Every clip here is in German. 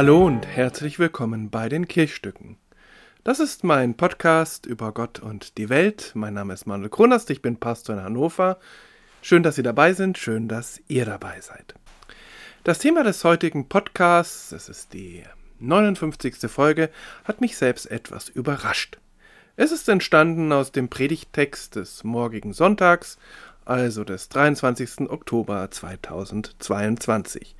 Hallo und herzlich willkommen bei den Kirchstücken. Das ist mein Podcast über Gott und die Welt. Mein Name ist Manuel Kronast, ich bin Pastor in Hannover. Schön, dass Sie dabei sind, schön, dass ihr dabei seid. Das Thema des heutigen Podcasts, es ist die 59. Folge, hat mich selbst etwas überrascht. Es ist entstanden aus dem Predigttext des morgigen Sonntags, also des 23. Oktober 2022.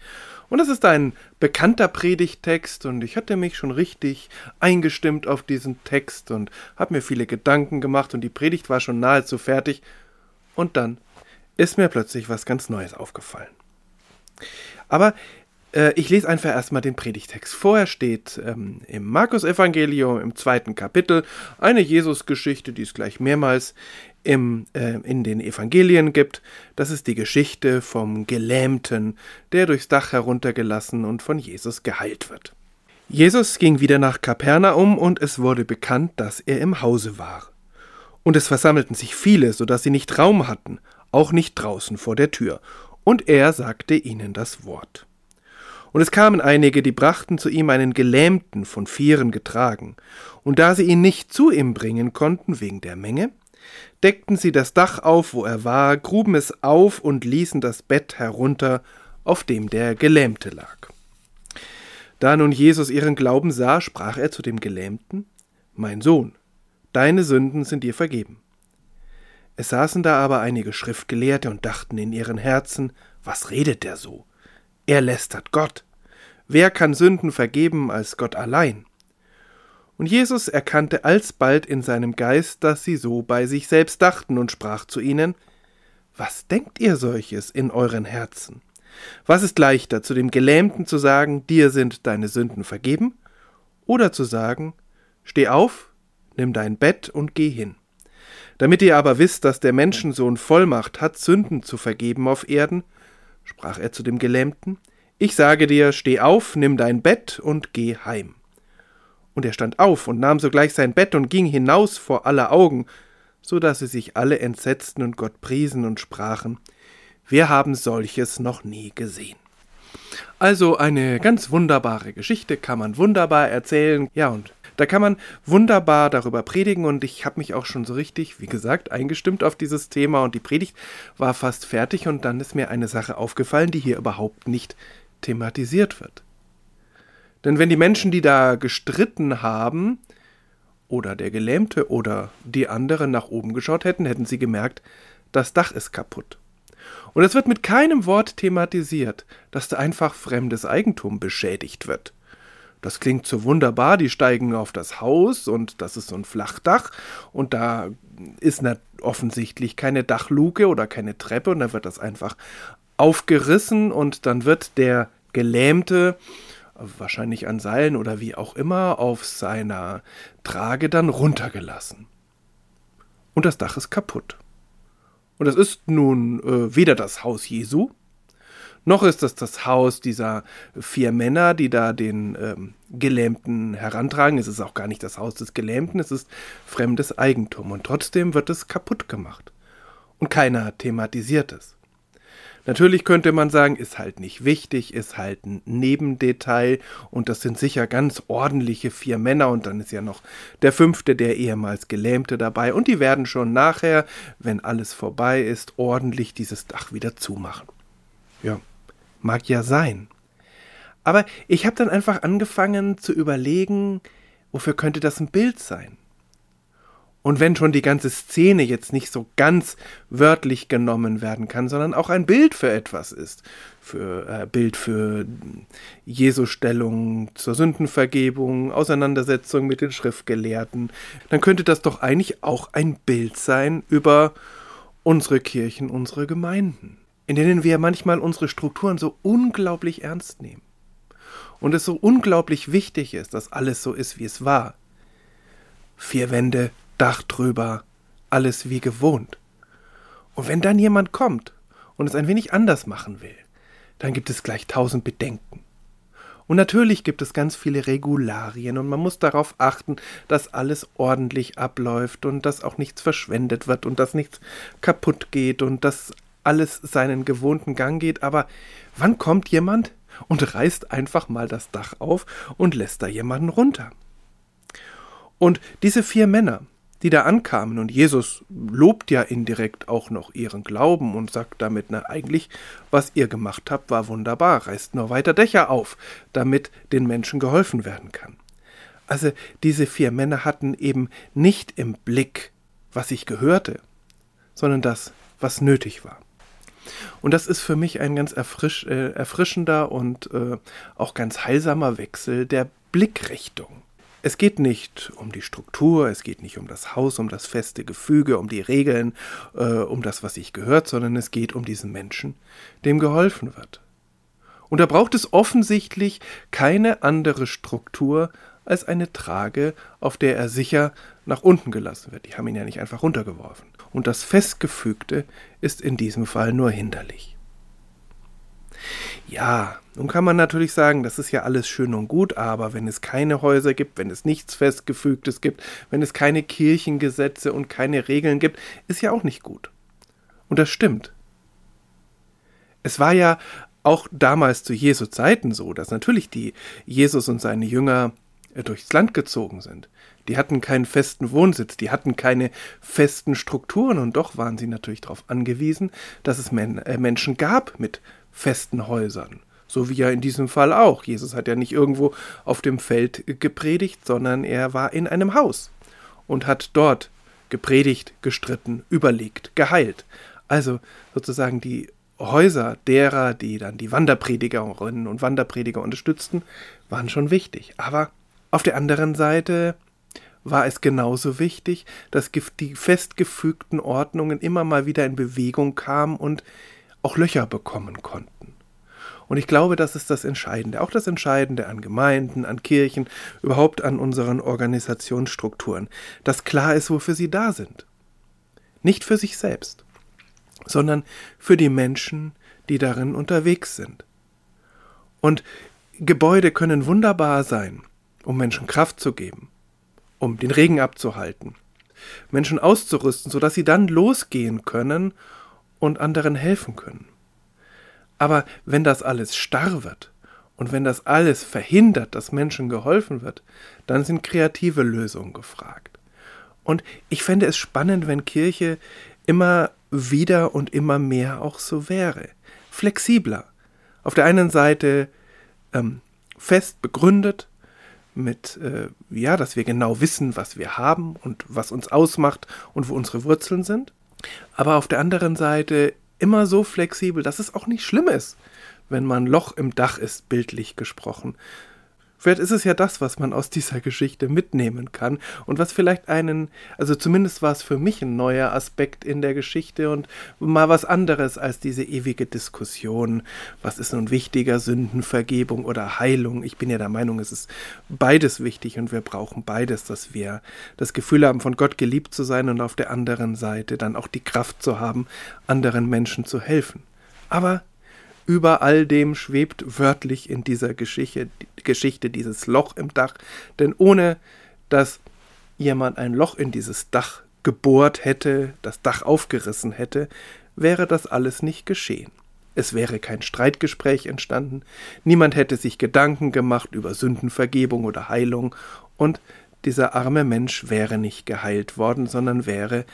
Und es ist ein bekannter Predigttext und ich hatte mich schon richtig eingestimmt auf diesen Text und habe mir viele Gedanken gemacht und die Predigt war schon nahezu fertig und dann ist mir plötzlich was ganz Neues aufgefallen. Aber äh, ich lese einfach erstmal den Predigtext. Vorher steht ähm, im Markus-Evangelium im zweiten Kapitel eine Jesus-Geschichte, die es gleich mehrmals im, äh, in den Evangelien gibt. Das ist die Geschichte vom Gelähmten, der durchs Dach heruntergelassen und von Jesus geheilt wird. Jesus ging wieder nach Kapernaum und es wurde bekannt, dass er im Hause war. Und es versammelten sich viele, so dass sie nicht Raum hatten, auch nicht draußen vor der Tür. Und er sagte ihnen das Wort. Und es kamen einige, die brachten zu ihm einen Gelähmten von Vieren getragen. Und da sie ihn nicht zu ihm bringen konnten wegen der Menge, deckten sie das Dach auf, wo er war, gruben es auf und ließen das Bett herunter, auf dem der Gelähmte lag. Da nun Jesus ihren Glauben sah, sprach er zu dem Gelähmten, Mein Sohn, deine Sünden sind dir vergeben. Es saßen da aber einige Schriftgelehrte und dachten in ihren Herzen, was redet der so? Er lästert Gott. Wer kann Sünden vergeben als Gott allein? Und Jesus erkannte alsbald in seinem Geist, dass sie so bei sich selbst dachten und sprach zu ihnen, Was denkt ihr solches in euren Herzen? Was ist leichter, zu dem Gelähmten zu sagen, dir sind deine Sünden vergeben, oder zu sagen, Steh auf, nimm dein Bett und geh hin. Damit ihr aber wisst, dass der Menschensohn Vollmacht hat, Sünden zu vergeben auf Erden, sprach er zu dem Gelähmten, ich sage dir, steh auf, nimm dein Bett und geh heim. Und er stand auf und nahm sogleich sein Bett und ging hinaus vor aller Augen, so dass sie sich alle entsetzten und Gott priesen und sprachen, wir haben solches noch nie gesehen. Also eine ganz wunderbare Geschichte, kann man wunderbar erzählen. Ja, und da kann man wunderbar darüber predigen und ich habe mich auch schon so richtig, wie gesagt, eingestimmt auf dieses Thema und die Predigt war fast fertig und dann ist mir eine Sache aufgefallen, die hier überhaupt nicht thematisiert wird. Denn wenn die Menschen, die da gestritten haben, oder der Gelähmte oder die anderen nach oben geschaut hätten, hätten sie gemerkt, das Dach ist kaputt. Und es wird mit keinem Wort thematisiert, dass da einfach fremdes Eigentum beschädigt wird. Das klingt so wunderbar, die steigen auf das Haus und das ist so ein Flachdach und da ist offensichtlich keine Dachluke oder keine Treppe und da wird das einfach aufgerissen und dann wird der Gelähmte wahrscheinlich an Seilen oder wie auch immer, auf seiner Trage dann runtergelassen. Und das Dach ist kaputt. Und das ist nun äh, weder das Haus Jesu, noch ist das das Haus dieser vier Männer, die da den ähm, Gelähmten herantragen. Es ist auch gar nicht das Haus des Gelähmten, es ist fremdes Eigentum. Und trotzdem wird es kaputt gemacht. Und keiner thematisiert es. Natürlich könnte man sagen, ist halt nicht wichtig, ist halt ein Nebendetail und das sind sicher ganz ordentliche vier Männer und dann ist ja noch der fünfte, der ehemals Gelähmte dabei und die werden schon nachher, wenn alles vorbei ist, ordentlich dieses Dach wieder zumachen. Ja, mag ja sein. Aber ich habe dann einfach angefangen zu überlegen, wofür könnte das ein Bild sein? Und wenn schon die ganze Szene jetzt nicht so ganz wörtlich genommen werden kann, sondern auch ein Bild für etwas ist, für äh, Bild für Jesu Stellung zur Sündenvergebung, Auseinandersetzung mit den Schriftgelehrten, dann könnte das doch eigentlich auch ein Bild sein über unsere Kirchen, unsere Gemeinden, in denen wir manchmal unsere Strukturen so unglaublich ernst nehmen. Und es so unglaublich wichtig ist, dass alles so ist, wie es war. Vier Wände, Dach drüber, alles wie gewohnt. Und wenn dann jemand kommt und es ein wenig anders machen will, dann gibt es gleich tausend Bedenken. Und natürlich gibt es ganz viele Regularien und man muss darauf achten, dass alles ordentlich abläuft und dass auch nichts verschwendet wird und dass nichts kaputt geht und dass alles seinen gewohnten Gang geht. Aber wann kommt jemand und reißt einfach mal das Dach auf und lässt da jemanden runter. Und diese vier Männer, die da ankamen, und Jesus lobt ja indirekt auch noch ihren Glauben und sagt damit, na eigentlich, was ihr gemacht habt, war wunderbar, reißt nur weiter Dächer auf, damit den Menschen geholfen werden kann. Also diese vier Männer hatten eben nicht im Blick, was ich gehörte, sondern das, was nötig war. Und das ist für mich ein ganz erfrisch, äh, erfrischender und äh, auch ganz heilsamer Wechsel der Blickrichtung. Es geht nicht um die Struktur, es geht nicht um das Haus, um das feste Gefüge, um die Regeln, äh, um das, was sich gehört, sondern es geht um diesen Menschen, dem geholfen wird. Und da braucht es offensichtlich keine andere Struktur als eine Trage, auf der er sicher nach unten gelassen wird. Die haben ihn ja nicht einfach runtergeworfen. Und das Festgefügte ist in diesem Fall nur hinderlich. Ja, nun kann man natürlich sagen, das ist ja alles schön und gut, aber wenn es keine Häuser gibt, wenn es nichts Festgefügtes gibt, wenn es keine Kirchengesetze und keine Regeln gibt, ist ja auch nicht gut. Und das stimmt. Es war ja auch damals zu Jesu Zeiten so, dass natürlich die Jesus und seine Jünger äh, durchs Land gezogen sind. Die hatten keinen festen Wohnsitz, die hatten keine festen Strukturen und doch waren sie natürlich darauf angewiesen, dass es Men äh, Menschen gab mit festen Häusern. So wie ja in diesem Fall auch. Jesus hat ja nicht irgendwo auf dem Feld gepredigt, sondern er war in einem Haus und hat dort gepredigt, gestritten, überlegt, geheilt. Also sozusagen die Häuser derer, die dann die Wanderpredigerinnen und Wanderprediger unterstützten, waren schon wichtig. Aber auf der anderen Seite war es genauso wichtig, dass die festgefügten Ordnungen immer mal wieder in Bewegung kamen und auch Löcher bekommen konnten. Und ich glaube, das ist das Entscheidende, auch das Entscheidende an Gemeinden, an Kirchen, überhaupt an unseren Organisationsstrukturen, dass klar ist, wofür sie da sind. Nicht für sich selbst, sondern für die Menschen, die darin unterwegs sind. Und Gebäude können wunderbar sein, um Menschen Kraft zu geben, um den Regen abzuhalten, Menschen auszurüsten, sodass sie dann losgehen können und anderen helfen können. Aber wenn das alles starr wird und wenn das alles verhindert, dass Menschen geholfen wird, dann sind kreative Lösungen gefragt. Und ich fände es spannend, wenn Kirche immer wieder und immer mehr auch so wäre. Flexibler. Auf der einen Seite ähm, fest begründet, mit, äh, ja, dass wir genau wissen, was wir haben und was uns ausmacht und wo unsere Wurzeln sind. Aber auf der anderen Seite immer so flexibel, dass es auch nicht schlimm ist, wenn man Loch im Dach ist, bildlich gesprochen, Vielleicht ist es ja das, was man aus dieser Geschichte mitnehmen kann und was vielleicht einen, also zumindest war es für mich ein neuer Aspekt in der Geschichte und mal was anderes als diese ewige Diskussion, was ist nun wichtiger, Sündenvergebung oder Heilung. Ich bin ja der Meinung, es ist beides wichtig und wir brauchen beides, dass wir das Gefühl haben, von Gott geliebt zu sein und auf der anderen Seite dann auch die Kraft zu haben, anderen Menschen zu helfen. Aber über all dem schwebt wörtlich in dieser Geschichte, Geschichte dieses Loch im Dach, denn ohne dass jemand ein Loch in dieses Dach gebohrt hätte, das Dach aufgerissen hätte, wäre das alles nicht geschehen. Es wäre kein Streitgespräch entstanden, niemand hätte sich Gedanken gemacht über Sündenvergebung oder Heilung, und dieser arme Mensch wäre nicht geheilt worden, sondern wäre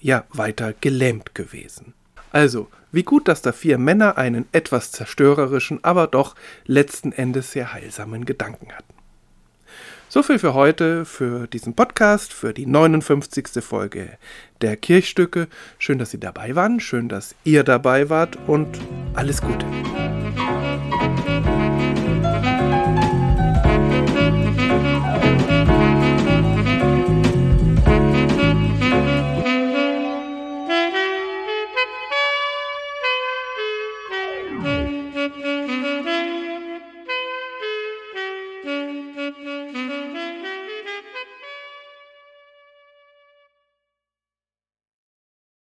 ja weiter gelähmt gewesen. Also, wie gut, dass da vier Männer einen etwas zerstörerischen, aber doch letzten Endes sehr heilsamen Gedanken hatten. So viel für heute, für diesen Podcast, für die 59. Folge der Kirchstücke. Schön, dass Sie dabei waren, schön, dass ihr dabei wart und alles Gute.